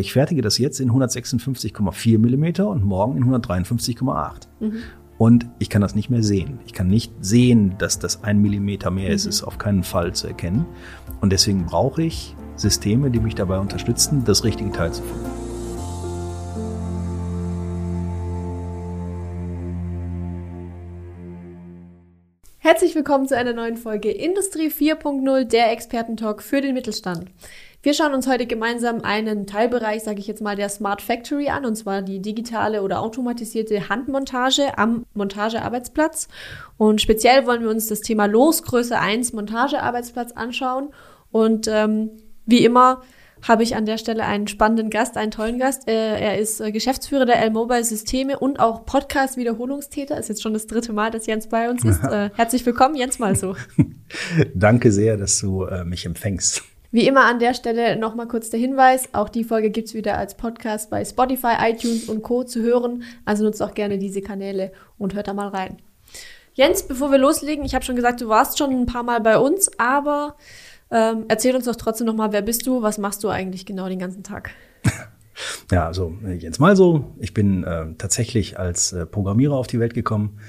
Ich fertige das jetzt in 156,4 Millimeter und morgen in 153,8. Mhm. Und ich kann das nicht mehr sehen. Ich kann nicht sehen, dass das ein Millimeter mehr ist. Mhm. ist auf keinen Fall zu erkennen. Und deswegen brauche ich Systeme, die mich dabei unterstützen, das richtige Teil zu finden. Herzlich willkommen zu einer neuen Folge Industrie 4.0, der Expertentalk für den Mittelstand. Wir schauen uns heute gemeinsam einen Teilbereich, sage ich jetzt mal, der Smart Factory an, und zwar die digitale oder automatisierte Handmontage am Montagearbeitsplatz. Und speziell wollen wir uns das Thema Losgröße 1 Montagearbeitsplatz anschauen. Und ähm, wie immer habe ich an der Stelle einen spannenden Gast, einen tollen Gast. Äh, er ist äh, Geschäftsführer der L-Mobile Systeme und auch Podcast-Wiederholungstäter. Ist jetzt schon das dritte Mal, dass Jens bei uns ist. Äh, herzlich willkommen, Jens mal so. Danke sehr, dass du äh, mich empfängst. Wie immer an der Stelle nochmal kurz der Hinweis, auch die Folge gibt's wieder als Podcast bei Spotify, iTunes und Co. zu hören. Also nutzt auch gerne diese Kanäle und hört da mal rein. Jens, bevor wir loslegen, ich habe schon gesagt, du warst schon ein paar Mal bei uns, aber ähm, erzähl uns doch trotzdem nochmal, wer bist du, was machst du eigentlich genau den ganzen Tag? Ja, also Jens Malso, ich bin äh, tatsächlich als äh, Programmierer auf die Welt gekommen,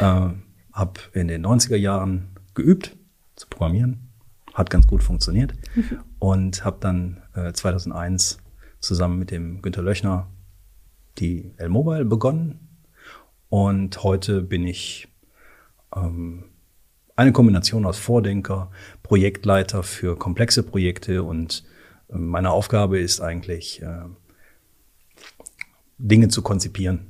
äh, habe in den 90er Jahren geübt zu programmieren, hat ganz gut funktioniert. Mhm. Und habe dann äh, 2001 zusammen mit dem Günter Löchner die L-Mobile begonnen. Und heute bin ich ähm, eine Kombination aus Vordenker, Projektleiter für komplexe Projekte und äh, meine Aufgabe ist eigentlich, äh, Dinge zu konzipieren.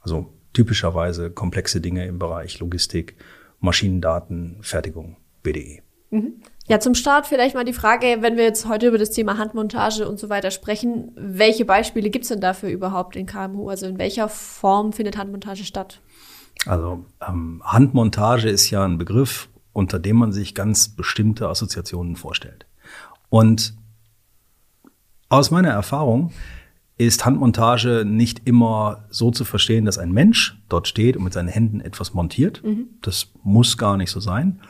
Also typischerweise komplexe Dinge im Bereich Logistik, Maschinendaten, Fertigung, BDE. Mhm. Ja, zum Start vielleicht mal die Frage, wenn wir jetzt heute über das Thema Handmontage und so weiter sprechen, welche Beispiele gibt es denn dafür überhaupt in KMU? Also in welcher Form findet Handmontage statt? Also ähm, Handmontage ist ja ein Begriff, unter dem man sich ganz bestimmte Assoziationen vorstellt. Und aus meiner Erfahrung ist Handmontage nicht immer so zu verstehen, dass ein Mensch dort steht und mit seinen Händen etwas montiert. Mhm. Das muss gar nicht so sein,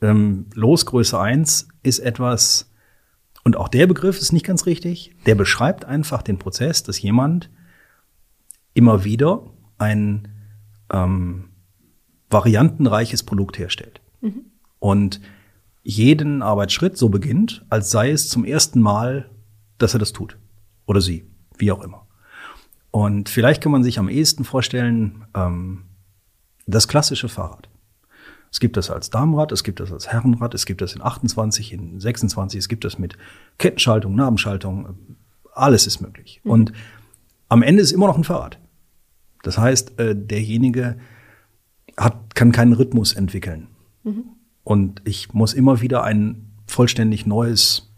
ähm, Losgröße 1 ist etwas, und auch der Begriff ist nicht ganz richtig, der beschreibt einfach den Prozess, dass jemand immer wieder ein ähm, variantenreiches Produkt herstellt. Mhm. Und jeden Arbeitsschritt so beginnt, als sei es zum ersten Mal, dass er das tut. Oder sie, wie auch immer. Und vielleicht kann man sich am ehesten vorstellen, ähm, das klassische Fahrrad. Es gibt das als Damenrad, es gibt das als Herrenrad, es gibt das in 28, in 26, es gibt das mit Kettenschaltung, Nabenschaltung, alles ist möglich. Mhm. Und am Ende ist immer noch ein Fahrrad. Das heißt, äh, derjenige hat, kann keinen Rhythmus entwickeln. Mhm. Und ich muss immer wieder ein vollständig neues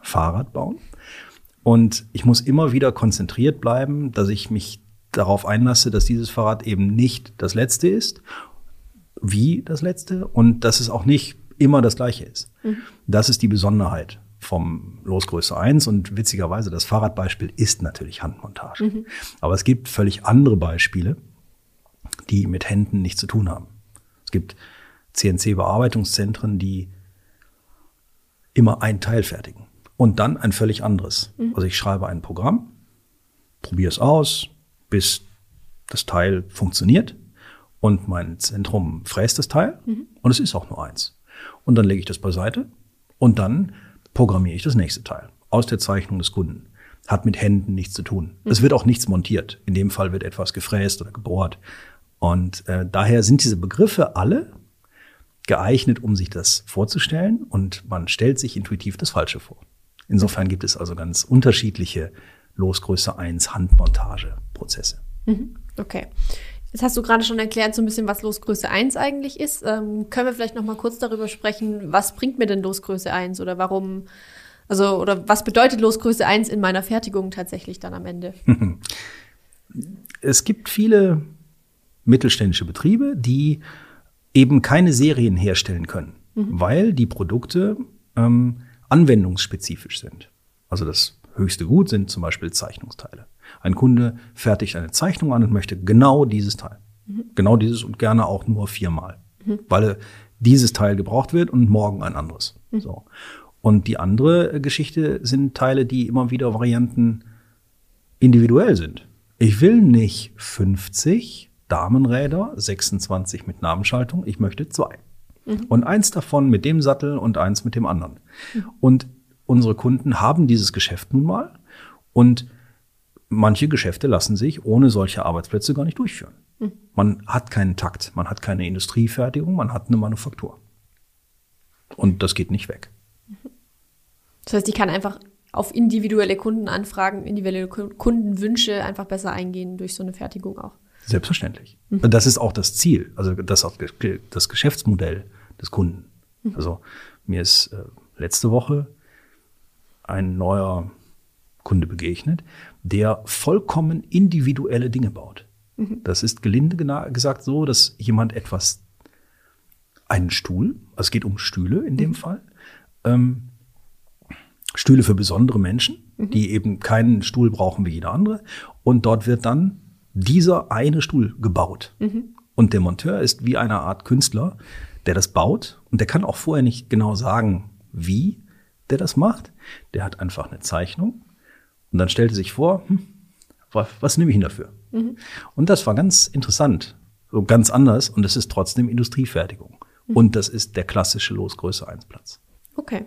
Fahrrad bauen. Und ich muss immer wieder konzentriert bleiben, dass ich mich darauf einlasse, dass dieses Fahrrad eben nicht das letzte ist wie das letzte und dass es auch nicht immer das gleiche ist. Mhm. Das ist die Besonderheit vom Losgröße 1 und witzigerweise das Fahrradbeispiel ist natürlich Handmontage. Mhm. Aber es gibt völlig andere Beispiele, die mit Händen nichts zu tun haben. Es gibt CNC-Bearbeitungszentren, die immer ein Teil fertigen und dann ein völlig anderes. Mhm. Also ich schreibe ein Programm, probiere es aus, bis das Teil funktioniert und mein Zentrum fräst das Teil mhm. und es ist auch nur eins. Und dann lege ich das beiseite und dann programmiere ich das nächste Teil aus der Zeichnung des Kunden. Hat mit Händen nichts zu tun. Mhm. Es wird auch nichts montiert. In dem Fall wird etwas gefräst oder gebohrt. Und äh, daher sind diese Begriffe alle geeignet, um sich das vorzustellen und man stellt sich intuitiv das Falsche vor. Insofern gibt es also ganz unterschiedliche Losgröße 1 Handmontageprozesse. Mhm. Okay. Jetzt hast du gerade schon erklärt, so ein bisschen, was Losgröße 1 eigentlich ist. Ähm, können wir vielleicht noch mal kurz darüber sprechen, was bringt mir denn Losgröße 1 oder warum, also, oder was bedeutet Losgröße 1 in meiner Fertigung tatsächlich dann am Ende? Es gibt viele mittelständische Betriebe, die eben keine Serien herstellen können, mhm. weil die Produkte ähm, anwendungsspezifisch sind. Also das höchste Gut sind zum Beispiel Zeichnungsteile. Ein Kunde fertigt eine Zeichnung an und möchte genau dieses Teil. Mhm. Genau dieses und gerne auch nur viermal. Mhm. Weil dieses Teil gebraucht wird und morgen ein anderes. Mhm. So. Und die andere Geschichte sind Teile, die immer wieder Varianten individuell sind. Ich will nicht 50 Damenräder, 26 mit Namenschaltung, ich möchte zwei. Mhm. Und eins davon mit dem Sattel und eins mit dem anderen. Mhm. Und unsere Kunden haben dieses Geschäft nun mal und manche Geschäfte lassen sich ohne solche Arbeitsplätze gar nicht durchführen. Mhm. Man hat keinen Takt, man hat keine Industriefertigung, man hat eine Manufaktur. Und das geht nicht weg. Das heißt, ich kann einfach auf individuelle Kundenanfragen, individuelle Kundenwünsche einfach besser eingehen durch so eine Fertigung auch. Selbstverständlich. Mhm. Das ist auch das Ziel, also das das Geschäftsmodell des Kunden. Mhm. Also mir ist äh, letzte Woche ein neuer Kunde begegnet, der vollkommen individuelle Dinge baut. Mhm. Das ist gelinde gesagt so, dass jemand etwas, einen Stuhl, also es geht um Stühle in dem mhm. Fall, ähm, Stühle für besondere Menschen, mhm. die eben keinen Stuhl brauchen wie jeder andere. Und dort wird dann dieser eine Stuhl gebaut. Mhm. Und der Monteur ist wie eine Art Künstler, der das baut. Und der kann auch vorher nicht genau sagen, wie der das macht. Der hat einfach eine Zeichnung. Und dann stellte sich vor, hm, was, was nehme ich ihn dafür? Mhm. Und das war ganz interessant, so ganz anders. Und es ist trotzdem Industriefertigung. Mhm. Und das ist der klassische Losgröße 1 Platz. Okay.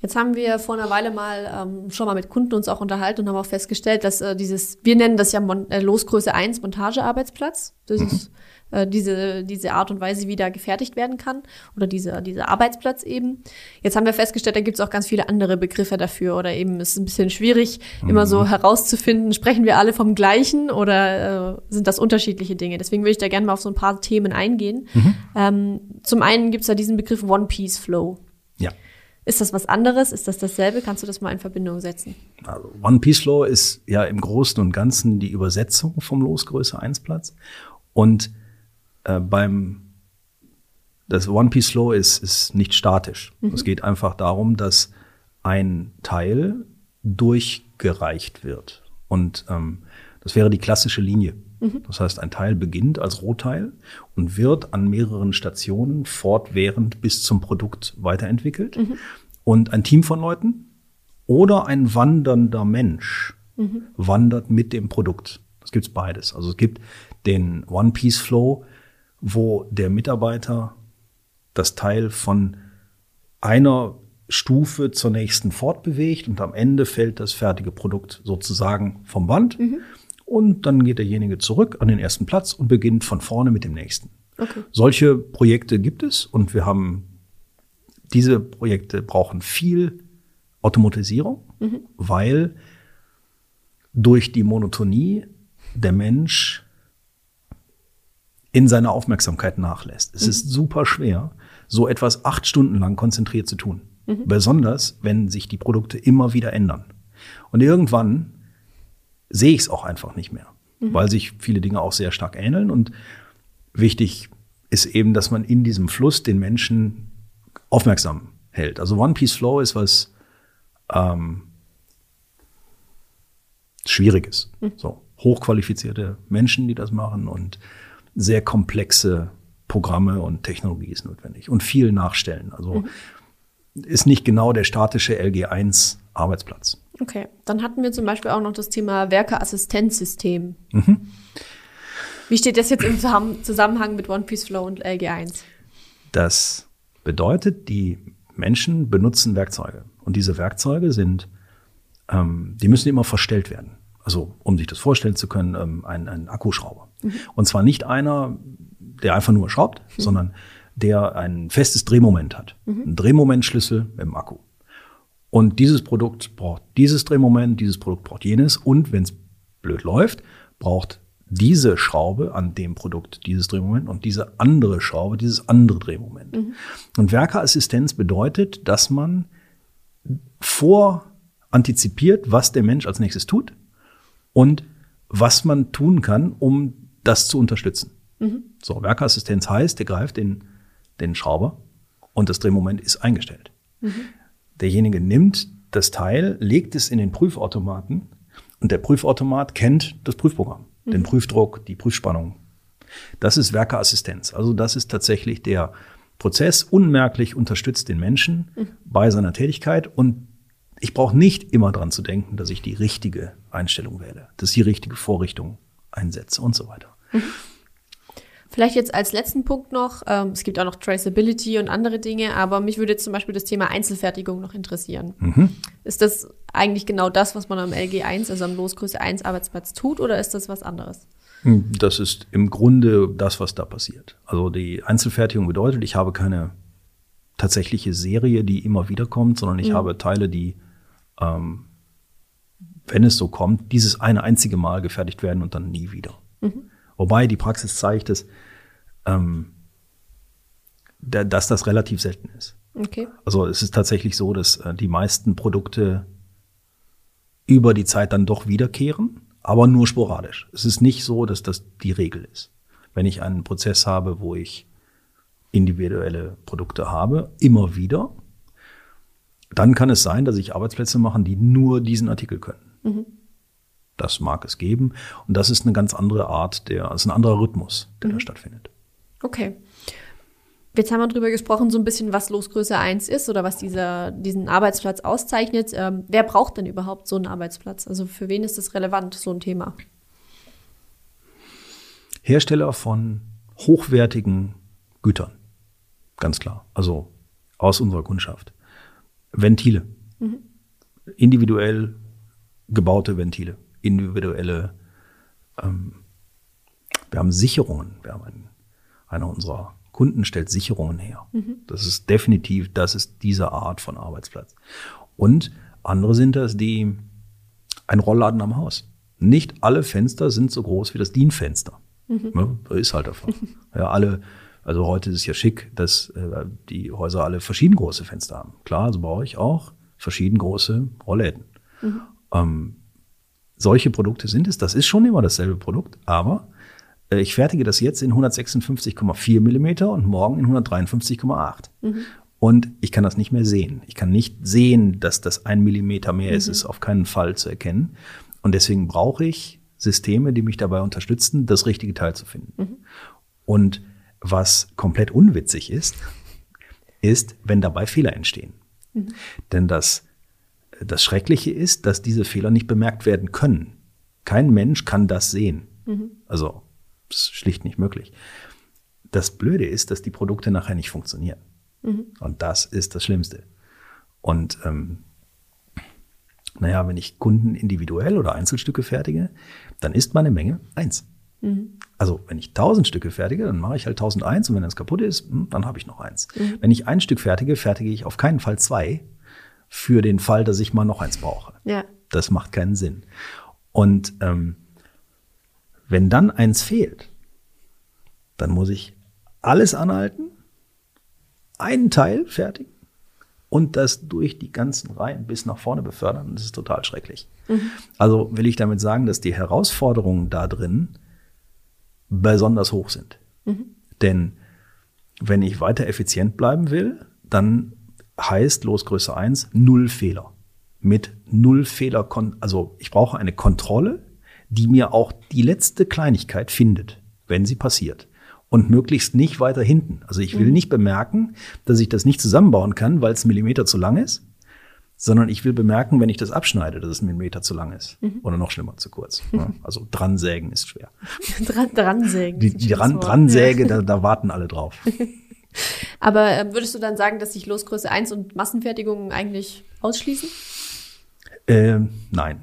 Jetzt haben wir vor einer Weile mal ähm, schon mal mit Kunden uns auch unterhalten und haben auch festgestellt, dass äh, dieses, wir nennen das ja Mon äh, Losgröße 1 Montagearbeitsplatz. Das mhm. ist äh, diese, diese Art und Weise, wie da gefertigt werden kann. Oder dieser, dieser Arbeitsplatz eben. Jetzt haben wir festgestellt, da gibt es auch ganz viele andere Begriffe dafür. Oder eben ist es ein bisschen schwierig, mhm. immer so herauszufinden, sprechen wir alle vom gleichen oder äh, sind das unterschiedliche Dinge? Deswegen würde ich da gerne mal auf so ein paar Themen eingehen. Mhm. Ähm, zum einen gibt es da diesen Begriff One-Piece-Flow. Ja. Ist das was anderes? Ist das dasselbe? Kannst du das mal in Verbindung setzen? Also One Piece Flow ist ja im Großen und Ganzen die Übersetzung vom Losgröße 1 Platz. Und äh, beim das One Piece Flow ist, ist nicht statisch. Mhm. Es geht einfach darum, dass ein Teil durchgereicht wird. Und ähm, das wäre die klassische Linie. Mhm. Das heißt, ein Teil beginnt als Rohteil und wird an mehreren Stationen fortwährend bis zum Produkt weiterentwickelt. Mhm. Und ein Team von Leuten oder ein wandernder Mensch mhm. wandert mit dem Produkt. Das gibt's beides. Also es gibt den One-Piece-Flow, wo der Mitarbeiter das Teil von einer Stufe zur nächsten fortbewegt und am Ende fällt das fertige Produkt sozusagen vom Band. Mhm. Und dann geht derjenige zurück an den ersten Platz und beginnt von vorne mit dem nächsten. Okay. Solche Projekte gibt es und wir haben, diese Projekte brauchen viel Automatisierung, mhm. weil durch die Monotonie der Mensch in seiner Aufmerksamkeit nachlässt. Es mhm. ist super schwer, so etwas acht Stunden lang konzentriert zu tun. Mhm. Besonders, wenn sich die Produkte immer wieder ändern. Und irgendwann sehe ich es auch einfach nicht mehr, mhm. weil sich viele Dinge auch sehr stark ähneln. Und wichtig ist eben, dass man in diesem Fluss den Menschen aufmerksam hält. Also One Piece Flow ist was ähm, Schwieriges. Mhm. So hochqualifizierte Menschen, die das machen und sehr komplexe Programme und Technologie ist notwendig und viel nachstellen. Also mhm. ist nicht genau der statische LG1 Arbeitsplatz. Okay, dann hatten wir zum Beispiel auch noch das Thema Werkeassistenzsystem. Mhm. Wie steht das jetzt im Zusammenhang mit One Piece Flow und LG1? Das bedeutet, die Menschen benutzen Werkzeuge und diese Werkzeuge sind, ähm, die müssen immer verstellt werden. Also um sich das vorstellen zu können, ähm, ein, ein Akkuschrauber. Mhm. Und zwar nicht einer, der einfach nur schraubt, mhm. sondern der ein festes Drehmoment hat. Mhm. Ein Drehmomentschlüssel im Akku. Und dieses Produkt braucht dieses Drehmoment, dieses Produkt braucht jenes. Und wenn es blöd läuft, braucht diese Schraube an dem Produkt dieses Drehmoment und diese andere Schraube dieses andere Drehmoment. Mhm. Und Werkerassistenz bedeutet, dass man vorantizipiert, was der Mensch als nächstes tut und was man tun kann, um das zu unterstützen. Mhm. So, Werkerassistenz heißt, der greift in den Schrauber und das Drehmoment ist eingestellt. Mhm. Derjenige nimmt das Teil, legt es in den Prüfautomaten und der Prüfautomat kennt das Prüfprogramm, mhm. den Prüfdruck, die Prüfspannung. Das ist Werkerassistenz. Also das ist tatsächlich der Prozess unmerklich unterstützt den Menschen bei seiner Tätigkeit und ich brauche nicht immer dran zu denken, dass ich die richtige Einstellung wähle, dass ich die richtige Vorrichtung einsetze und so weiter. Vielleicht jetzt als letzten Punkt noch, ähm, es gibt auch noch Traceability und andere Dinge, aber mich würde jetzt zum Beispiel das Thema Einzelfertigung noch interessieren. Ist das eigentlich genau das, was man am LG1, also am Losgröße 1 Arbeitsplatz tut, oder ist das was anderes? Das ist im Grunde das, was da passiert. Also die Einzelfertigung bedeutet, ich habe keine tatsächliche Serie, die immer wieder kommt, sondern ich habe Teile, die, ähm, wenn es so kommt, dieses eine einzige Mal gefertigt werden und dann nie wieder. Wobei die Praxis zeigt, dass, ähm, da, dass das relativ selten ist. Okay. Also es ist tatsächlich so, dass äh, die meisten Produkte über die Zeit dann doch wiederkehren, aber nur sporadisch. Es ist nicht so, dass das die Regel ist. Wenn ich einen Prozess habe, wo ich individuelle Produkte habe, immer wieder, dann kann es sein, dass ich Arbeitsplätze machen, die nur diesen Artikel können. Das mag es geben. Und das ist eine ganz andere Art der, das ist ein anderer Rhythmus, der da stattfindet. Okay. Jetzt haben wir drüber gesprochen, so ein bisschen, was Losgröße 1 ist oder was dieser, diesen Arbeitsplatz auszeichnet. Ähm, wer braucht denn überhaupt so einen Arbeitsplatz? Also für wen ist das relevant, so ein Thema? Hersteller von hochwertigen Gütern. Ganz klar. Also aus unserer Kundschaft. Ventile. Individuell gebaute Ventile. Individuelle, ähm, wir haben Sicherungen. Wir haben einen, einer unserer Kunden stellt Sicherungen her. Das ist definitiv, das ist diese Art von Arbeitsplatz. Und andere sind das, die ein Rollladen am Haus. Nicht alle Fenster sind so groß wie das DIN-Fenster. Ne? So ist halt davon. Ja, alle, also heute ist es ja schick, dass äh, die Häuser alle verschieden große Fenster haben. Klar, also bei euch auch verschieden große Rollläden. Ähm, solche Produkte sind es. Das ist schon immer dasselbe Produkt, aber äh, ich fertige das jetzt in 156,4 Millimeter und morgen in 153,8. Und ich kann das nicht mehr sehen. Ich kann nicht sehen, dass das ein Millimeter mehr ist, ist auf keinen Fall zu erkennen. Und deswegen brauche ich Systeme, die mich dabei unterstützen, das richtige Teil zu finden. Und was komplett unwitzig ist, ist, wenn dabei Fehler entstehen. Denn das, das Schreckliche ist, dass diese Fehler nicht bemerkt werden können. Kein Mensch kann das sehen. Also, das ist schlicht nicht möglich. Das Blöde ist, dass die Produkte nachher nicht funktionieren. Und das ist das Schlimmste. Und ähm, naja, wenn ich Kunden individuell oder Einzelstücke fertige, dann ist meine Menge eins. Also wenn ich 1000 Stücke fertige, dann mache ich halt 1001 und wenn das kaputt ist, hm, dann habe ich noch eins. Wenn ich ein Stück fertige, fertige ich auf keinen Fall zwei für den Fall, dass ich mal noch eins brauche. Ja. Das macht keinen Sinn. Und ähm, wenn dann eins fehlt, dann muss ich alles anhalten, einen Teil fertigen und das durch die ganzen Reihen bis nach vorne befördern. Das ist total schrecklich. Also will ich damit sagen, dass die Herausforderungen da drin besonders hoch sind. Denn wenn ich weiter effizient bleiben will, dann heißt Losgröße 1 null Fehler. Mit null Fehler, kon also ich brauche eine Kontrolle, die mir auch die letzte Kleinigkeit findet, wenn sie passiert. Und möglichst nicht weiter hinten. Also ich will nicht bemerken, dass ich das nicht zusammenbauen kann, weil es ein Millimeter zu lang ist, sondern ich will bemerken, wenn ich das abschneide, dass es ein Millimeter zu lang ist. Oder noch schlimmer, zu kurz. Ja, Also dran sägen ist schwer. Dran, dran sägen. Die, die dran, dran säge, da, da warten alle drauf. Aber ähm, würdest du dann sagen, dass sich Losgröße 1 und Massenfertigung eigentlich ausschließen? Ähm, nein.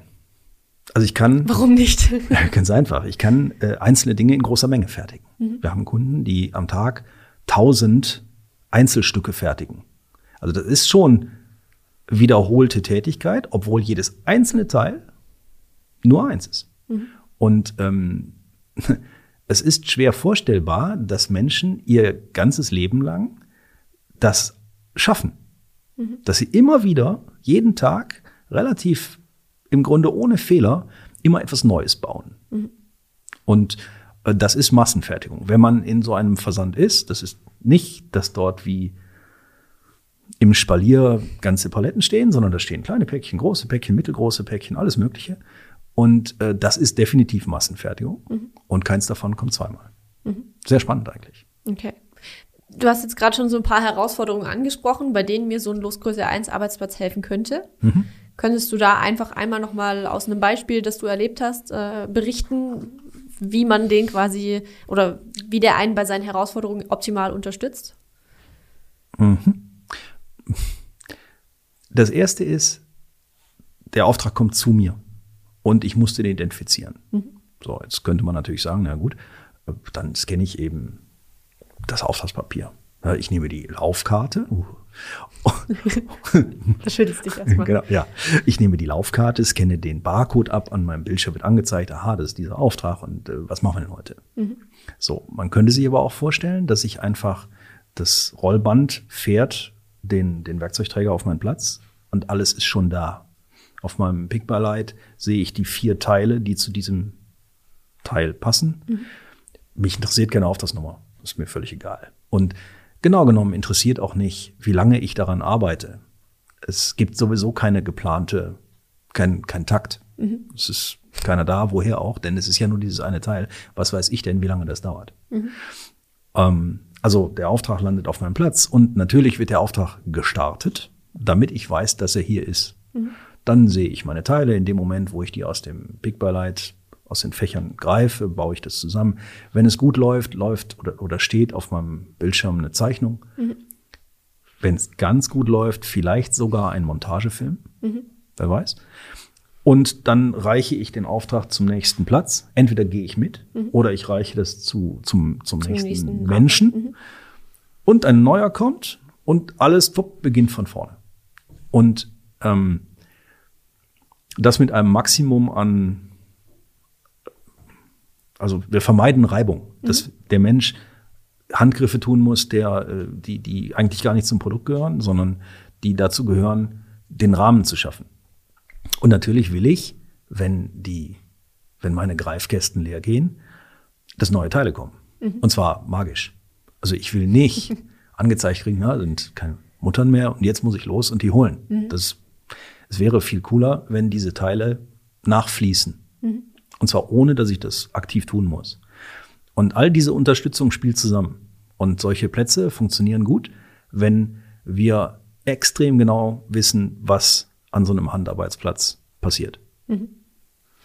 Also ich kann, Warum nicht? Ganz einfach. Ich kann äh, einzelne Dinge in großer Menge fertigen. Wir haben Kunden, die am Tag 1000 Einzelstücke fertigen. Also das ist schon wiederholte Tätigkeit, obwohl jedes einzelne Teil nur eins ist. Und ähm, es ist schwer vorstellbar, dass Menschen ihr ganzes Leben lang das schaffen. Dass sie immer wieder, jeden Tag, relativ im Grunde ohne Fehler, immer etwas Neues bauen. Und äh, das ist Massenfertigung. Wenn man in so einem Versand ist, das ist nicht, dass dort wie im Spalier ganze Paletten stehen, sondern da stehen kleine Päckchen, große Päckchen, mittelgroße Päckchen, alles Mögliche. Und äh, das ist definitiv Massenfertigung. Und keins davon kommt zweimal. Sehr spannend eigentlich. Okay. Du hast jetzt gerade schon so ein paar Herausforderungen angesprochen, bei denen mir so ein Losgröße 1 Arbeitsplatz helfen könnte. Mhm. Könntest du da einfach einmal nochmal aus einem Beispiel, das du erlebt hast, äh, berichten, wie man den quasi oder wie der einen bei seinen Herausforderungen optimal unterstützt? Mhm. Das erste ist, der Auftrag kommt zu mir und ich musste den identifizieren. Mhm. So, jetzt könnte man natürlich sagen, na gut, dann scanne ich eben das Auftragspapier. Ich nehme die Laufkarte. das schüttelst dich erstmal. Genau, ja. Ich nehme die Laufkarte, scanne den Barcode ab, an meinem Bildschirm wird angezeigt, aha, das ist dieser Auftrag und äh, was machen wir denn heute? Mhm. So, man könnte sich aber auch vorstellen, dass ich einfach das Rollband fährt den, den Werkzeugträger auf meinen Platz und alles ist schon da. Auf meinem Pickbarlight sehe ich die vier Teile, die zu diesem Teil passen. Mhm. Mich interessiert keine Auftragsnummer. Das ist mir völlig egal. Und genau genommen interessiert auch nicht, wie lange ich daran arbeite. Es gibt sowieso keine geplante, kein, kein Takt. Mhm. Es ist keiner da, woher auch, denn es ist ja nur dieses eine Teil. Was weiß ich denn, wie lange das dauert? Mhm. Ähm, also der Auftrag landet auf meinem Platz und natürlich wird der Auftrag gestartet, damit ich weiß, dass er hier ist. Mhm. Dann sehe ich meine Teile in dem Moment, wo ich die aus dem Big Light aus den Fächern greife, baue ich das zusammen. Wenn es gut läuft, läuft oder, oder steht auf meinem Bildschirm eine Zeichnung. Mhm. Wenn es ganz gut läuft, vielleicht sogar ein Montagefilm. Mhm. Wer weiß. Und dann reiche ich den Auftrag zum nächsten Platz. Entweder gehe ich mit mhm. oder ich reiche das zu, zum, zum, zum nächsten, nächsten, Menschen. Mhm. Und ein neuer kommt und alles top, beginnt von vorne. Und ähm, das mit einem Maximum an also wir vermeiden Reibung, mhm. dass der Mensch Handgriffe tun muss, der, äh, die, die eigentlich gar nicht zum Produkt gehören, sondern die dazu gehören, den Rahmen zu schaffen. Und natürlich will ich, wenn die, wenn meine Greifkästen leer gehen, dass neue Teile kommen. Mhm. Und zwar magisch. Also ich will nicht angezeigt kriegen, ja, sind keine Muttern mehr und jetzt muss ich los und die holen. Mhm. Das, es wäre viel cooler, wenn diese Teile nachfließen. Mhm. Und zwar ohne, dass ich das aktiv tun muss. Und all diese Unterstützung spielt zusammen. Und solche Plätze funktionieren gut, wenn wir extrem genau wissen, was an so einem Handarbeitsplatz passiert. Mhm.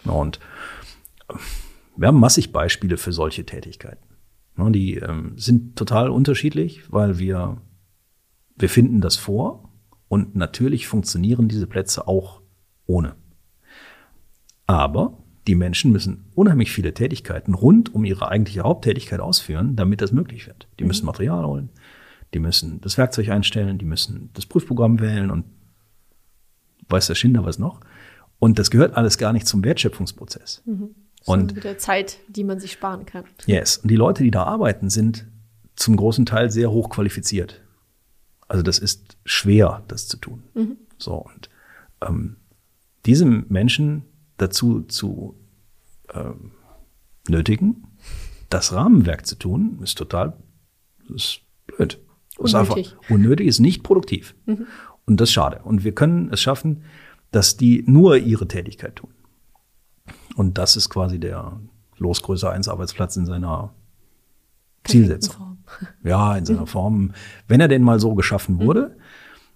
Und wir haben massig Beispiele für solche Tätigkeiten. Die ähm, sind total unterschiedlich, weil wir, wir finden das vor und natürlich funktionieren diese Plätze auch ohne. Aber die Menschen müssen unheimlich viele Tätigkeiten rund um ihre eigentliche Haupttätigkeit ausführen, damit das möglich wird. Die mhm. müssen Material holen, die müssen das Werkzeug einstellen, die müssen das Prüfprogramm wählen und weiß der Schinder was noch. Und das gehört alles gar nicht zum Wertschöpfungsprozess. Mhm. Und mit der Zeit, die man sich sparen kann. Yes. Und die Leute, die da arbeiten, sind zum großen Teil sehr hoch qualifiziert. Also das ist schwer, das zu tun. Mhm. So und ähm, diese Menschen dazu zu ähm, nötigen, das Rahmenwerk zu tun, ist total ist blöd. Unnötig. Ist einfach unnötig, ist nicht produktiv. Mhm. Und das ist schade. Und wir können es schaffen, dass die nur ihre Tätigkeit tun. Und das ist quasi der Losgröße 1 Arbeitsplatz in seiner Zielsetzung. Form. Ja, in seiner mhm. Form. Wenn er denn mal so geschaffen wurde,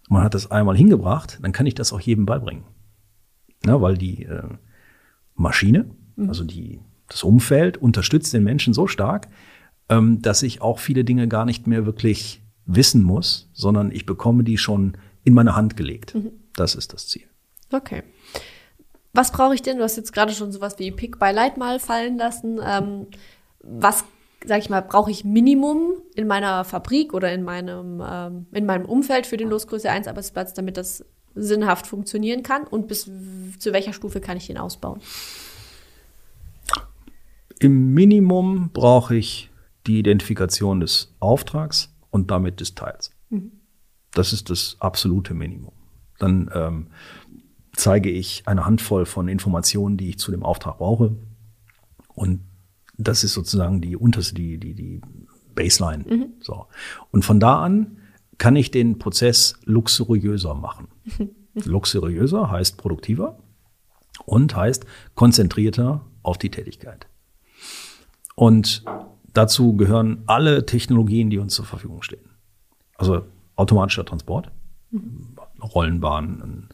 mhm. man hat das einmal hingebracht, dann kann ich das auch jedem beibringen. Ja, weil die, äh, Maschine, mhm. also die, das Umfeld unterstützt den Menschen so stark, ähm, dass ich auch viele Dinge gar nicht mehr wirklich wissen muss, sondern ich bekomme die schon in meine Hand gelegt. Mhm. Das ist das Ziel. Okay. Was brauche ich denn? Du hast jetzt gerade schon sowas wie Pick by Light mal fallen lassen. Ähm, was, sag ich mal, brauche ich Minimum in meiner Fabrik oder in meinem, ähm, in meinem Umfeld für den Losgröße 1 Arbeitsplatz, damit das sinnhaft funktionieren kann und bis zu welcher Stufe kann ich den ausbauen? Im Minimum brauche ich die Identifikation des Auftrags und damit des Teils. Mhm. Das ist das absolute Minimum. Dann ähm, zeige ich eine Handvoll von Informationen, die ich zu dem Auftrag brauche. Und das ist sozusagen die unterste, die, die, die Baseline. Mhm. So. Und von da an kann ich den Prozess luxuriöser machen. luxuriöser heißt produktiver und heißt konzentrierter auf die Tätigkeit. Und dazu gehören alle Technologien, die uns zur Verfügung stehen. Also automatischer Transport, Rollenbahn, ein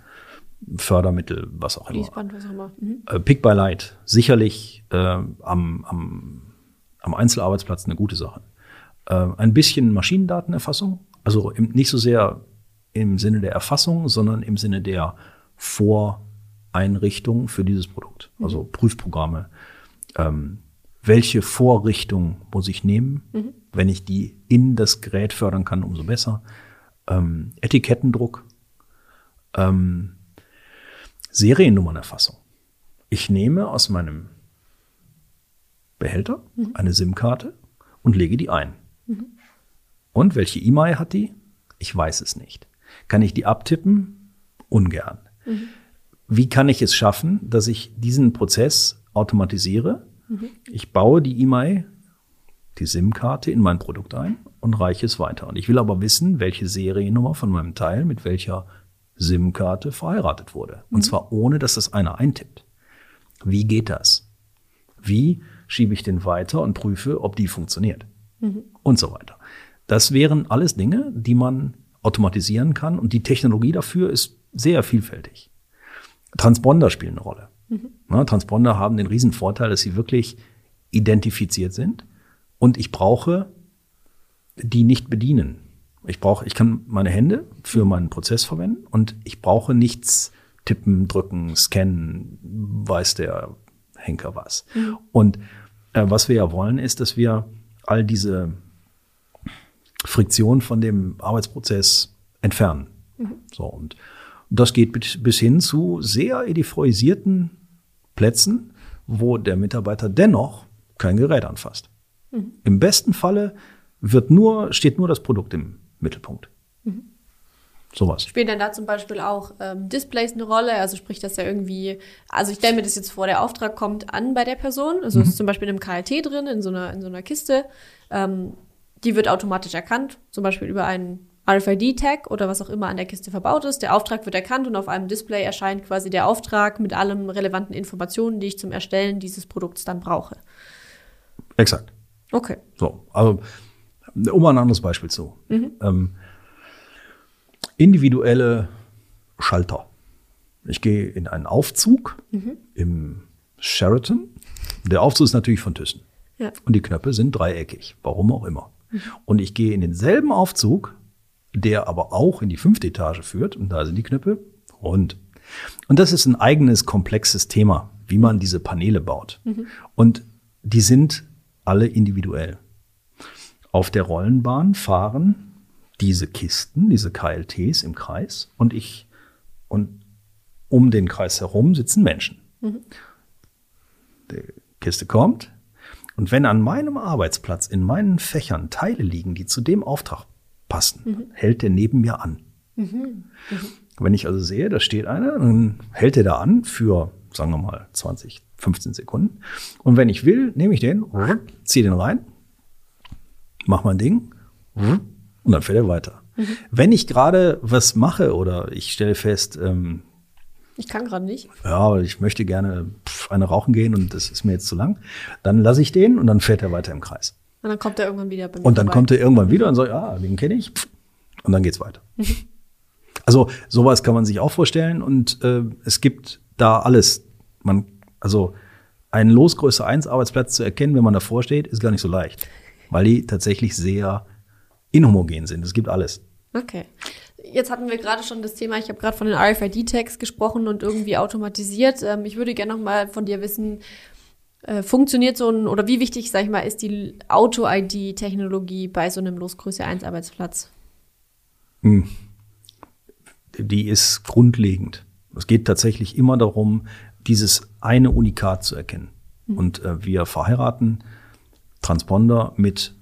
Fördermittel, was auch immer. Fließband, was auch immer. Mhm. Äh, Pick by Light, sicherlich äh, am, am, am Einzelarbeitsplatz eine gute Sache. Äh, ein bisschen Maschinendatenerfassung, also im, nicht so sehr im Sinne der Erfassung, sondern im Sinne der Voreinrichtung für dieses Produkt. Also Prüfprogramme. Ähm, welche Vorrichtung muss ich nehmen? Wenn ich die in das Gerät fördern kann, umso besser. Ähm, Etikettendruck. Ähm, Seriennummernerfassung. Ich nehme aus meinem Behälter eine SIM-Karte und lege die ein. Und welche E-Mail hat die? Ich weiß es nicht. Kann ich die abtippen? Ungern. Wie kann ich es schaffen, dass ich diesen Prozess automatisiere? Ich baue die E-Mail, die SIM-Karte in mein Produkt ein und reiche es weiter. Und ich will aber wissen, welche Seriennummer von meinem Teil mit welcher SIM-Karte verheiratet wurde. Und zwar ohne, dass das einer eintippt. Wie geht das? Wie schiebe ich den weiter und prüfe, ob die funktioniert? Und so weiter. Das wären alles Dinge, die man automatisieren kann und die Technologie dafür ist sehr vielfältig. Transponder spielen eine Rolle. Na, Transponder haben den riesen Vorteil, dass sie wirklich identifiziert sind und ich brauche die nicht bedienen. Ich brauche, ich kann meine Hände für meinen Prozess verwenden und ich brauche nichts tippen, drücken, scannen, weiß der Henker was. Und äh, was wir ja wollen, ist, dass wir all diese Friktion von dem Arbeitsprozess entfernen. So und das geht bis, bis hin zu sehr edifioisierten Plätzen, wo der Mitarbeiter dennoch kein Gerät anfasst. Im besten Falle wird nur, steht nur das Produkt im Mittelpunkt. Sowas. Spielen denn da zum Beispiel auch ähm, Displays eine Rolle? Also sprich, dass er irgendwie, also ich stelle mir das jetzt vor, der Auftrag kommt an bei der Person, also ist zum Beispiel in einem KLT drin, in so einer, in so einer Kiste, ähm, die wird automatisch erkannt, zum Beispiel über einen RFID-Tag oder was auch immer an der Kiste verbaut ist. Der Auftrag wird erkannt und auf einem Display erscheint quasi der Auftrag mit allen relevanten Informationen, die ich zum Erstellen dieses Produkts dann brauche. Exakt. Okay. So, also um mal ein anderes Beispiel zu. Ähm, individuelle Schalter. Ich gehe in einen Aufzug im Sheraton. Der Aufzug ist natürlich von Thyssen. Ja. Und die Knöpfe sind dreieckig, warum auch immer. Und ich gehe in denselben Aufzug, der aber auch in die fünfte Etage führt, und da sind die Knöpfe rund. Und das ist ein eigenes komplexes Thema, wie man diese Paneele baut. Und die sind alle individuell. Auf der Rollenbahn fahren diese Kisten, diese KLTs im Kreis und ich und um den Kreis herum sitzen Menschen. Die Kiste kommt und wenn an meinem Arbeitsplatz in meinen Fächern Teile liegen, die zu dem Auftrag passen, hält der neben mir an. Wenn ich also sehe, da steht einer, dann hält er da an für, sagen wir mal, 20, 15 Sekunden. Und wenn ich will, nehme ich den, ziehe den rein, mach mein Ding und dann fährt er weiter. Wenn ich gerade was mache oder ich stelle fest, ähm, Ich kann gerade nicht. ja, ich möchte gerne eine rauchen gehen und das ist mir jetzt zu lang, dann lasse ich den und dann fährt er weiter im Kreis. Und dann kommt er irgendwann wieder bei mir Und dann vorbei. kommt er irgendwann wieder und sagt, ah, den kenne ich. Und dann geht's weiter. Also sowas kann man sich auch vorstellen und äh, es gibt da alles. Man, also einen Losgröße 1 Arbeitsplatz zu erkennen, wenn man davor steht, ist gar nicht so leicht, weil die tatsächlich sehr inhomogen sind. Es gibt alles. Okay. Jetzt hatten wir gerade schon das Thema, ich habe gerade von den RFID-Tags gesprochen und irgendwie automatisiert. Ähm, ich würde gerne noch mal von dir wissen, äh, funktioniert so ein, oder wie wichtig, sag ich mal, ist die Auto-ID-Technologie bei so einem Losgröße 1 Arbeitsplatz? Die ist grundlegend. Es geht tatsächlich immer darum, dieses eine Unikat zu erkennen. Und äh, wir verheiraten Transponder mit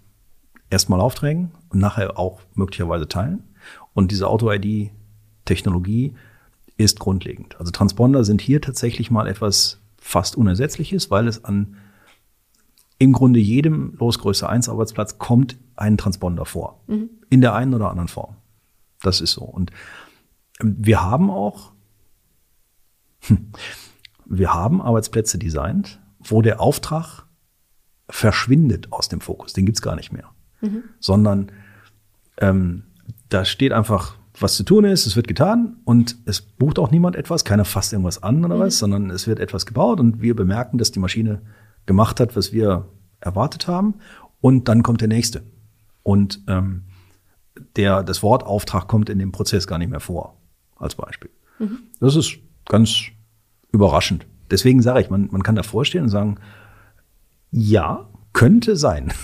erstmal Aufträgen und nachher auch möglicherweise Teilen. Und diese Auto-ID-Technologie ist grundlegend. Also Transponder sind hier tatsächlich mal etwas fast Unersetzliches, weil es an im Grunde jedem Losgröße 1 Arbeitsplatz kommt ein Transponder vor. In der einen oder anderen Form. Das ist so. Und ähm, wir haben auch, wir haben Arbeitsplätze designt, wo der Auftrag verschwindet aus dem Fokus. Den gibt's gar nicht mehr. Sondern ähm, da steht einfach, was zu tun ist, es wird getan und es bucht auch niemand etwas, keiner fasst irgendwas an oder was, sondern es wird etwas gebaut und wir bemerken, dass die Maschine gemacht hat, was wir erwartet haben und dann kommt der nächste. Und ähm, der, das Wort Auftrag kommt in dem Prozess gar nicht mehr vor, als Beispiel. Das ist ganz überraschend. Deswegen sage ich, man, man kann da vorstellen und sagen, ja, könnte sein.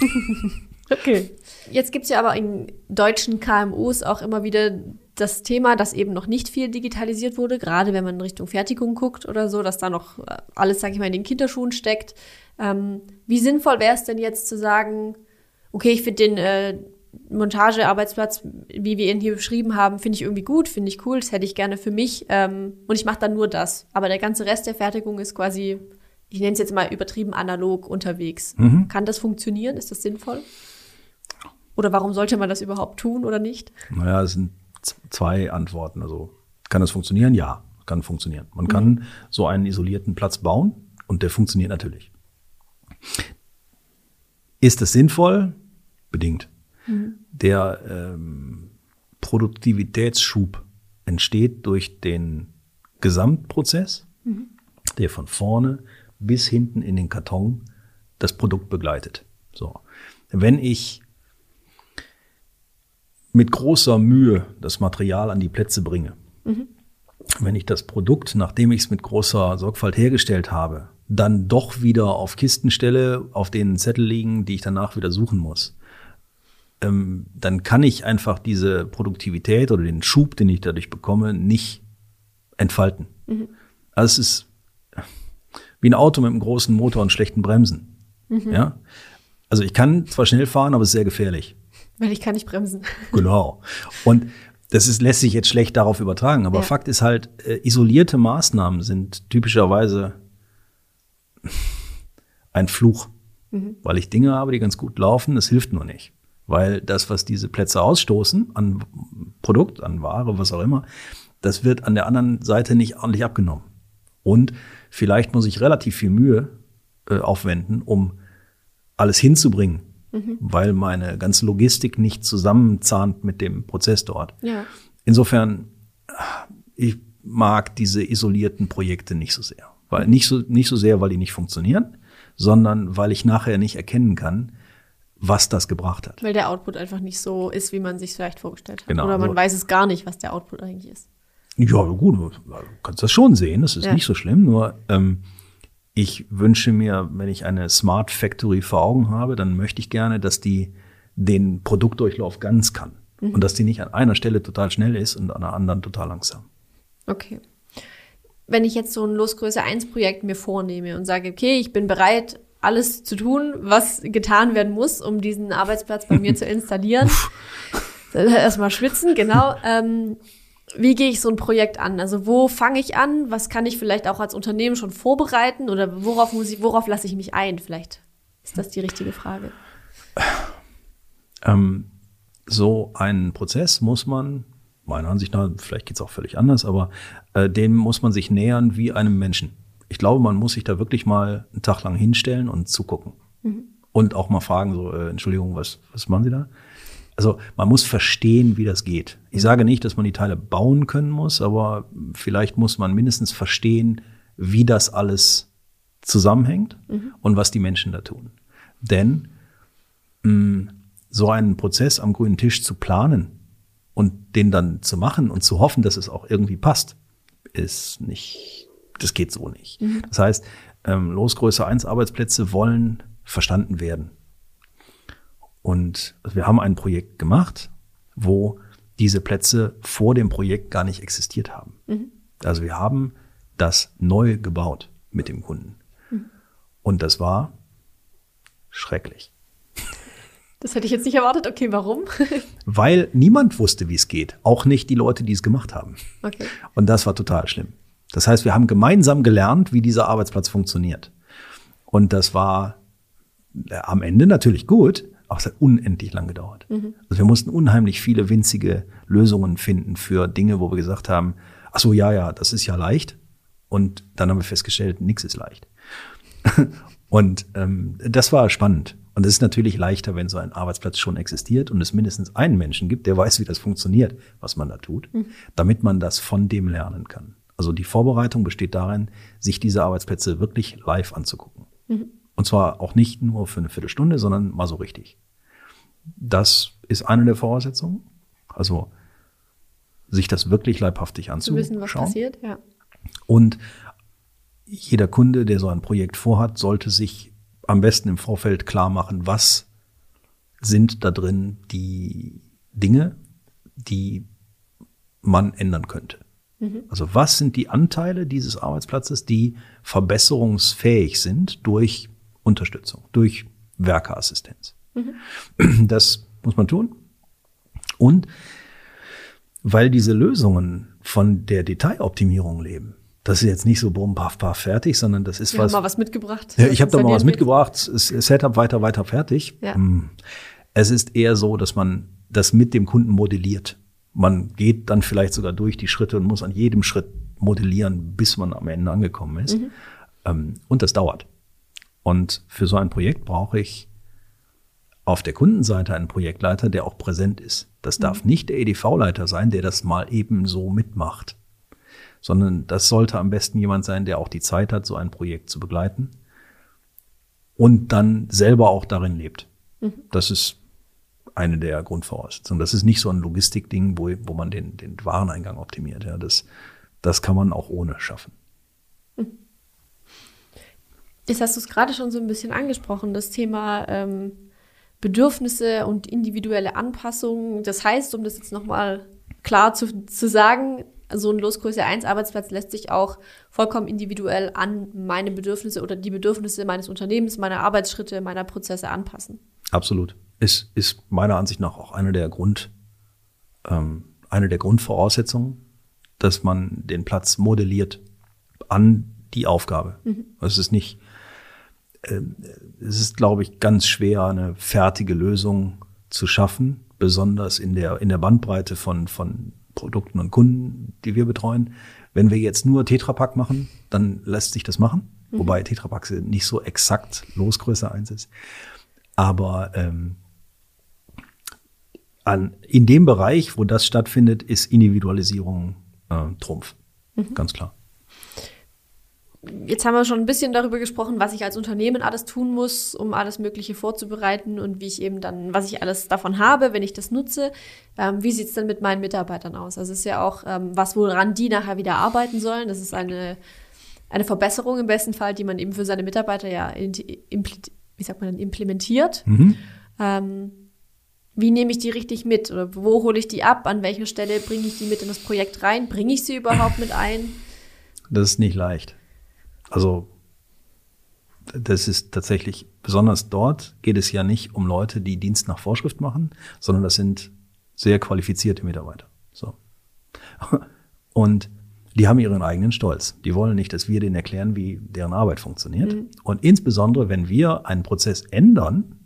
Okay. Jetzt gibt's ja aber in deutschen KMUs auch immer wieder das Thema, dass eben noch nicht viel digitalisiert wurde, gerade wenn man in Richtung Fertigung guckt oder so, dass da noch äh, alles, sag ich mal, in den Kinderschuhen steckt. Ähm, wie sinnvoll wäre es denn jetzt zu sagen, okay, ich finde den äh, Montagearbeitsplatz, wie wir ihn hier beschrieben haben, finde ich irgendwie gut, finde ich cool, das hätte ich gerne für mich ähm, und ich mache dann nur das. Aber der ganze Rest der Fertigung ist quasi, ich nenne es jetzt mal übertrieben analog unterwegs. Kann das funktionieren? Ist das sinnvoll? Oder warum sollte man das überhaupt tun oder nicht? Naja, es sind zwei Antworten. Also kann das funktionieren? Ja, kann funktionieren. Man kann so einen isolierten Platz bauen und der funktioniert natürlich. Ist es sinnvoll? Bedingt. Der ähm, Produktivitätsschub entsteht durch den Gesamtprozess, der von vorne bis hinten in den Karton das Produkt begleitet. So. Wenn ich mit großer Mühe das Material an die Plätze bringe. Wenn ich das Produkt, nachdem ich es mit großer Sorgfalt hergestellt habe, dann doch wieder auf Kisten stelle, auf denen Zettel liegen, die ich danach wieder suchen muss, ähm, dann kann ich einfach diese Produktivität oder den Schub, den ich dadurch bekomme, nicht entfalten. Also es ist wie ein Auto mit einem großen Motor und schlechten Bremsen. Ja? Also ich kann zwar schnell fahren, aber es ist sehr gefährlich. Weil ich kann nicht bremsen. Genau. Und das ist, lässt sich jetzt schlecht darauf übertragen. Aber Ja. Fakt ist halt, äh, isolierte Maßnahmen sind typischerweise ein Fluch. Weil ich Dinge habe, die ganz gut laufen, das hilft nur nicht. Weil das, was diese Plätze ausstoßen, an Produkt, an Ware, was auch immer, das wird an der anderen Seite nicht ordentlich abgenommen. Und vielleicht muss ich relativ viel Mühe äh, aufwenden, um alles hinzubringen, weil meine ganze Logistik nicht zusammenzahnt mit dem Prozess dort. Ja. Insofern, ich mag diese isolierten Projekte nicht so sehr. Weil nicht so, nicht so sehr, weil die nicht funktionieren, sondern weil ich nachher nicht erkennen kann, was das gebracht hat. Weil der Output einfach nicht so ist, wie man sich vielleicht vorgestellt hat. Genau, Oder man so. weiß es gar nicht, was der Output eigentlich ist. Ja, gut, du kannst das schon sehen, das ist Ja. nicht so schlimm, nur ähm, ich wünsche mir, wenn ich eine Smart Factory vor Augen habe, dann möchte ich gerne, dass die den Produktdurchlauf ganz kann. Und dass die nicht an einer Stelle total schnell ist und an der anderen total langsam. Okay. Wenn ich jetzt so ein Losgröße 1 Projekt mir vornehme und sage, okay, ich bin bereit, alles zu tun, was getan werden muss, um diesen Arbeitsplatz bei mir zu installieren. Erstmal schwitzen, genau. Ähm, wie gehe ich so ein Projekt an? Also wo fange ich an? Was kann ich vielleicht auch als Unternehmen schon vorbereiten? Oder worauf muss ich, worauf lasse ich mich ein? Vielleicht ist das die richtige Frage. Ähm, so einen Prozess muss man, meiner Ansicht nach, vielleicht geht's auch völlig anders, aber äh, dem muss man sich nähern wie einem Menschen. Ich glaube, man muss sich da wirklich mal einen Tag lang hinstellen und zugucken. Und auch mal fragen, so, äh, Entschuldigung, was, was machen Sie da? Also man muss verstehen, wie das geht. Ich sage nicht, dass man die Teile bauen können muss, aber vielleicht muss man mindestens verstehen, wie das alles zusammenhängt und was die Menschen da tun. Denn so einen Prozess am grünen Tisch zu planen und den dann zu machen und zu hoffen, dass es auch irgendwie passt, ist nicht, das geht so nicht. Das heißt, ähm, Losgröße 1 Arbeitsplätze wollen verstanden werden. Und wir haben ein Projekt gemacht, wo diese Plätze vor dem Projekt gar nicht existiert haben. Also wir haben das neu gebaut mit dem Kunden. Und das war schrecklich. Das hätte ich jetzt nicht erwartet. Okay, warum? Weil niemand wusste, wie es geht. Auch nicht die Leute, die es gemacht haben. okay. Und das war total schlimm. Das heißt, wir haben gemeinsam gelernt, wie dieser Arbeitsplatz funktioniert. Und das war äh, am Ende natürlich gut, aber es hat unendlich lang gedauert. Also wir mussten unheimlich viele winzige Lösungen finden für Dinge, wo wir gesagt haben, ach so, ja, ja, das ist ja leicht. Und dann haben wir festgestellt, nichts ist leicht. Und ähm, das war spannend. Und Und es ist natürlich leichter, wenn so ein Arbeitsplatz schon existiert und es mindestens einen Menschen gibt, der weiß, wie das funktioniert, was man da tut, mhm. damit man das von dem lernen kann. Also die Vorbereitung besteht darin, sich diese Arbeitsplätze wirklich live anzugucken. Mhm. Und zwar auch nicht nur für eine Viertelstunde, sondern mal so richtig. Das ist eine der Voraussetzungen. Also sich das wirklich leibhaftig anzuschauen. Zu wissen, was passiert, ja. Und jeder Kunde, der so ein Projekt vorhat, sollte sich am besten im Vorfeld klar machen, was sind da drin die Dinge, die man ändern könnte. Mhm. Also was sind die Anteile dieses Arbeitsplatzes, die verbesserungsfähig sind durch Unterstützung, durch Werkeassistenz. Mhm. Das muss man tun. Und weil diese Lösungen von der Detailoptimierung leben, das ist jetzt nicht so bumm, paff, paff, fertig, sondern das ist Wir was. Haben mal was mitgebracht. Ja, ich habe da mal was mitgebracht. Setup weiter, weiter, fertig. Ja. Hm. Es ist eher so, dass man das mit dem Kunden modelliert. Man geht dann vielleicht sogar durch die Schritte und muss an jedem Schritt modellieren, bis man am Ende angekommen ist. Mhm. Ähm, und das dauert. Und für so ein Projekt brauche ich auf der Kundenseite einen Projektleiter, der auch präsent ist. Das mhm. darf nicht der EDV-Leiter sein, der das mal eben so mitmacht, sondern das sollte am besten jemand sein, der auch die Zeit hat, so ein Projekt zu begleiten und dann selber auch darin lebt. Mhm. Das ist eine der Grundvoraussetzungen. Das ist nicht so ein Logistikding, wo, wo man den, den Wareneingang optimiert. Ja, das, das kann man auch ohne schaffen. Jetzt hast du es gerade schon so ein bisschen angesprochen, das Thema ähm, Bedürfnisse und individuelle Anpassungen. Das heißt, um das jetzt nochmal klar zu, zu sagen, so ein Losgröße 1 Arbeitsplatz lässt sich auch vollkommen individuell an meine Bedürfnisse oder die Bedürfnisse meines Unternehmens, meiner Arbeitsschritte, meiner Prozesse anpassen. Absolut ist, ist meiner Ansicht nach auch eine der Grund, ähm, eine der Grundvoraussetzungen, dass man den Platz modelliert an die Aufgabe. Mhm. Es ist nicht, es ist, glaube ich, ganz schwer, eine fertige Lösung zu schaffen, besonders in der, in der Bandbreite von, von Produkten und Kunden, die wir betreuen. Wenn wir jetzt nur Tetrapack machen, dann lässt sich das machen, mhm. wobei Tetrapack nicht so exakt Losgröße 1 ist. Aber ähm, an, in dem Bereich, wo das stattfindet, ist Individualisierung äh, Trumpf. Mhm. Ganz klar. Jetzt haben wir schon ein bisschen darüber gesprochen, was ich als Unternehmen alles tun muss, um alles Mögliche vorzubereiten und wie ich eben dann, was ich alles davon habe, wenn ich das nutze. Ähm, wie sieht es denn mit meinen Mitarbeitern aus? Also es ist ja auch ähm, was, woran die nachher wieder arbeiten sollen. Das ist eine, eine Verbesserung im besten Fall, die man eben für seine Mitarbeiter ja, wie sagt man dann, implementiert. Mhm. Ähm, wie nehme ich die richtig mit? Oder wo hole ich die ab? An welcher Stelle bringe ich die mit in das Projekt rein? Bringe ich sie überhaupt mit ein? Das ist nicht leicht. Also, das ist tatsächlich, besonders dort geht es ja nicht um Leute, die Dienst nach Vorschrift machen, sondern das sind sehr qualifizierte Mitarbeiter. So. Und die haben ihren eigenen Stolz. Die wollen nicht, dass wir denen erklären, wie deren Arbeit funktioniert. Mhm. Und insbesondere, wenn wir einen Prozess ändern,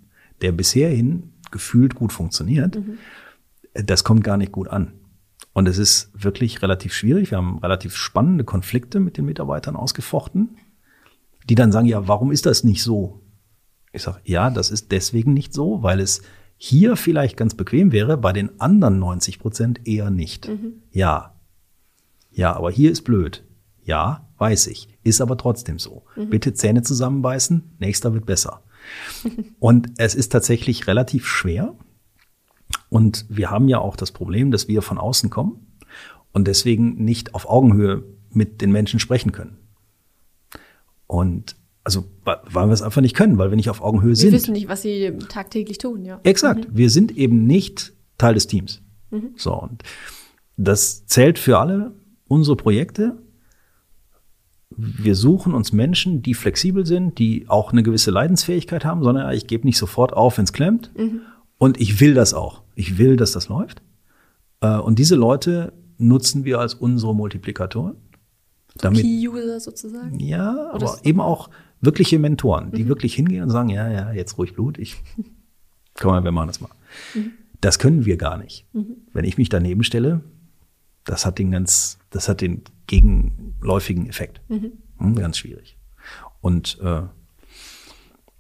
der bisherhin gefühlt gut funktioniert, mhm. das kommt gar nicht gut an. Und es ist wirklich relativ schwierig. Wir haben relativ spannende Konflikte mit den Mitarbeitern ausgefochten, die dann sagen, ja, warum ist das nicht so? Ich sage, ja, das ist deswegen nicht so, weil es hier vielleicht ganz bequem wäre, bei den anderen 90 Prozent eher nicht. Mhm. Ja. Ja, aber hier ist blöd. Ja, weiß ich. Ist aber trotzdem so. Mhm. Bitte Zähne zusammenbeißen, nächster wird besser. Und es ist tatsächlich relativ schwer. Und wir haben ja auch das Problem, dass wir von außen kommen und deswegen nicht auf Augenhöhe mit den Menschen sprechen können. Und also, weil wir es einfach nicht können, weil wir nicht auf Augenhöhe wir sind. Wir wissen nicht, was sie tagtäglich tun, ja. Exakt. Mhm. Wir sind eben nicht Teil des Teams. Mhm. So, und das zählt für alle unsere Projekte wir suchen uns Menschen, die flexibel sind, die auch eine gewisse Leidensfähigkeit haben, sondern ich gebe nicht sofort auf, wenn es klemmt. Mhm. Und ich will das auch. Ich will, dass das läuft. Äh, und diese Leute nutzen wir als unsere Multiplikatoren. So Key-User sozusagen? Ja, Oder aber eben auch wirkliche Mentoren, die mhm. wirklich hingehen und sagen, ja, ja, jetzt ruhig Blut, ich, komm mal, wir machen das mal. Mhm. Das können wir gar nicht. Mhm. Wenn ich mich daneben stelle, das hat den ganz, das hat den gegenläufigen Effekt. Mhm. Hm, ganz schwierig. Und äh,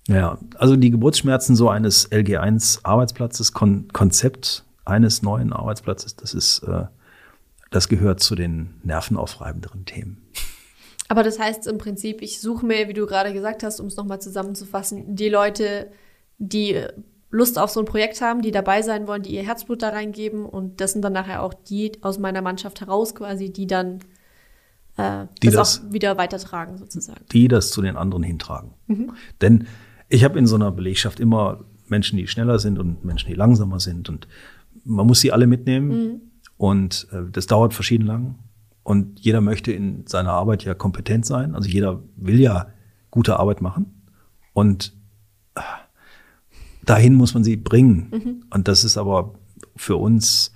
Ja, also die Geburtsschmerzen so eines LG1-Arbeitsplatzes, Kon Konzept eines neuen Arbeitsplatzes, das ist, äh, das gehört zu den nervenaufreibenderen Themen. Aber das heißt im Prinzip, ich suche mir, wie du gerade gesagt hast, um es nochmal zusammenzufassen, die Leute, die Lust auf so ein Projekt haben, die dabei sein wollen, die ihr Herzblut da reingeben und das sind dann nachher auch die aus meiner Mannschaft heraus quasi, die dann äh, Die das, das- auch wieder weitertragen sozusagen. die das zu den anderen hintragen. Denn ich habe in so einer Belegschaft immer Menschen, die schneller sind und Menschen, die langsamer sind. Und man muss sie alle mitnehmen. Und äh, das dauert verschieden lang. Und jeder möchte in seiner Arbeit ja kompetent sein. Also jeder will ja gute Arbeit machen. Und äh, dahin muss man sie bringen. Und das ist aber für uns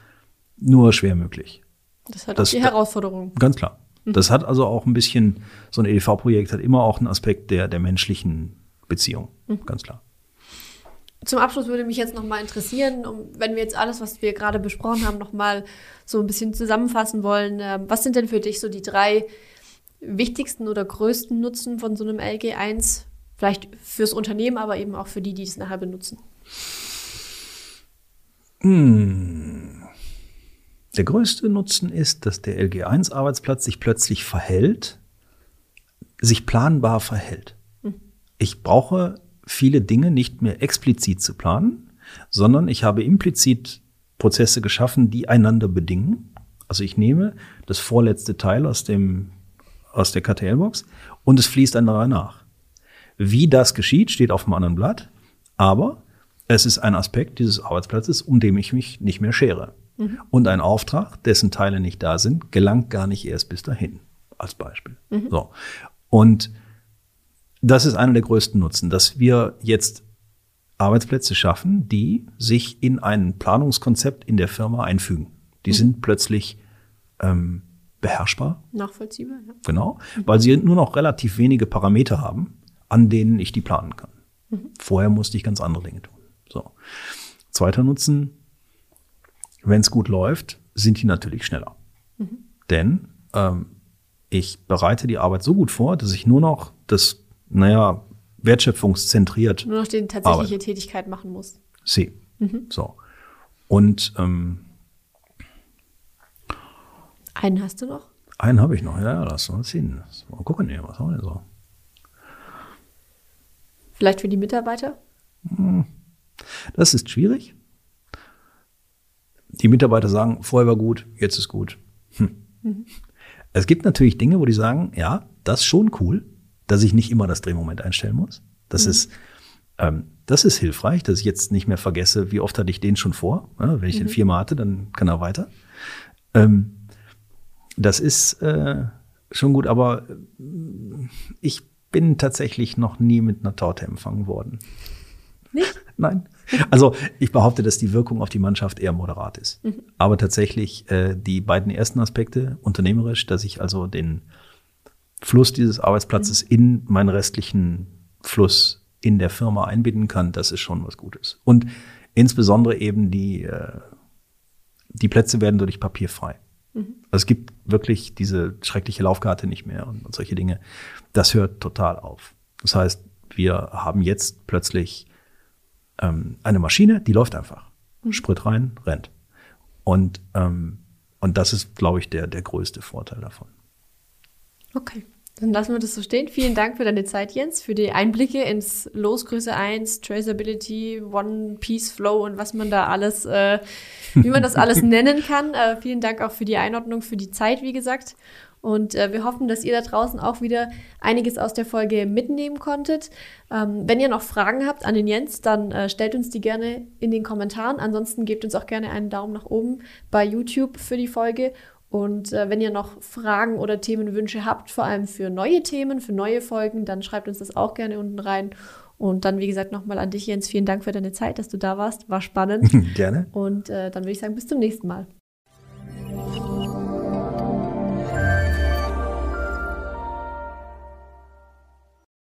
nur schwer möglich. Das halt Das- auch die Herausforderung. Ganz klar. Das hat also auch ein bisschen, so ein EDV-Projekt hat immer auch einen Aspekt der, der menschlichen Beziehung. Ganz klar. Zum Abschluss würde mich jetzt nochmal interessieren, um, wenn wir jetzt alles, was wir gerade besprochen haben, nochmal so ein bisschen zusammenfassen wollen. ähm, was sind denn für dich so die drei wichtigsten oder größten Nutzen von so einem LG1? Vielleicht fürs Unternehmen, aber eben auch für die, die es nachher benutzen. Der größte Nutzen ist, dass der LG1-Arbeitsplatz sich plötzlich verhält, sich planbar verhält. Ich brauche viele Dinge nicht mehr explizit zu planen, sondern ich habe implizit Prozesse geschaffen, die einander bedingen. Also ich nehme das vorletzte Teil aus dem, aus der KTL-Box und es fließt ein neuer nach. Wie das geschieht, steht auf einem anderen Blatt, aber es ist ein Aspekt dieses Arbeitsplatzes, um den ich mich nicht mehr schere. Und ein Auftrag, dessen Teile nicht da sind, gelangt gar nicht erst bis dahin, als Beispiel. So. Und das ist einer der größten Nutzen, dass wir jetzt Arbeitsplätze schaffen, die sich in ein Planungskonzept in der Firma einfügen. Die sind plötzlich ähm, beherrschbar, Nachvollziehbar, ja. genau, weil sie nur noch relativ wenige Parameter haben, an denen ich die planen kann. Vorher musste ich ganz andere Dinge tun. So. Zweiter Nutzen, wenn es gut läuft, sind die natürlich schneller. Denn ähm, ich bereite die Arbeit so gut vor, dass ich nur noch das, naja, wertschöpfungszentriert Nur noch die tatsächliche Tätigkeit machen muss. sehe. So. Und ähm, Einen hast du noch? einen habe ich noch, ja, lass mal ziehen. Mal gucken, hier, was haben wir denn so? Vielleicht für die Mitarbeiter? Das ist schwierig. Die Mitarbeiter sagen, vorher war gut, jetzt ist gut. Hm. Es gibt natürlich Dinge, wo die sagen, ja, das ist schon cool, dass ich nicht immer das Drehmoment einstellen muss. Das ist, ähm, das ist hilfreich, dass ich jetzt nicht mehr vergesse, wie oft hatte ich den schon vor. Ja, wenn ich den viermal hatte, dann kann er weiter. Ähm, das ist äh, schon gut, aber äh, ich bin tatsächlich noch nie mit einer Torte empfangen worden. Nicht? Nein. Also ich behaupte, dass die Wirkung auf die Mannschaft eher moderat ist. Aber tatsächlich äh, die beiden ersten Aspekte, unternehmerisch, dass ich also den Fluss dieses Arbeitsplatzes in meinen restlichen Fluss in der Firma einbinden kann, das ist schon was Gutes. Und insbesondere eben die, äh, die Plätze werden durch Papier frei. Also es gibt wirklich diese schreckliche Laufkarte nicht mehr und, und solche Dinge. Das hört total auf. Das heißt, wir haben jetzt plötzlich ähm, eine Maschine, die läuft einfach. Sprit rein, rennt. Und, ähm, und das ist, glaube ich, der, der größte Vorteil davon. Okay. Dann lassen wir das so stehen. Vielen Dank für deine Zeit, Jens, für die Einblicke ins Losgröße 1, Traceability, One Piece Flow und was man da alles, äh, wie man das alles nennen kann. Äh, vielen Dank auch für die Einordnung, für die Zeit, wie gesagt. Und äh, wir hoffen, dass ihr da draußen auch wieder einiges aus der Folge mitnehmen konntet. Ähm, wenn ihr noch Fragen habt an den Jens, dann äh, stellt uns die gerne in den Kommentaren. Ansonsten gebt uns auch gerne einen Daumen nach oben bei YouTube für die Folge. Und äh, wenn ihr noch Fragen oder Themenwünsche habt, vor allem für neue Themen, für neue Folgen, dann schreibt uns das auch gerne unten rein. Und dann, wie gesagt, nochmal an dich, Jens. Vielen Dank für deine Zeit, dass du da warst. War spannend. Gerne. Und äh, dann würde ich sagen, bis zum nächsten Mal.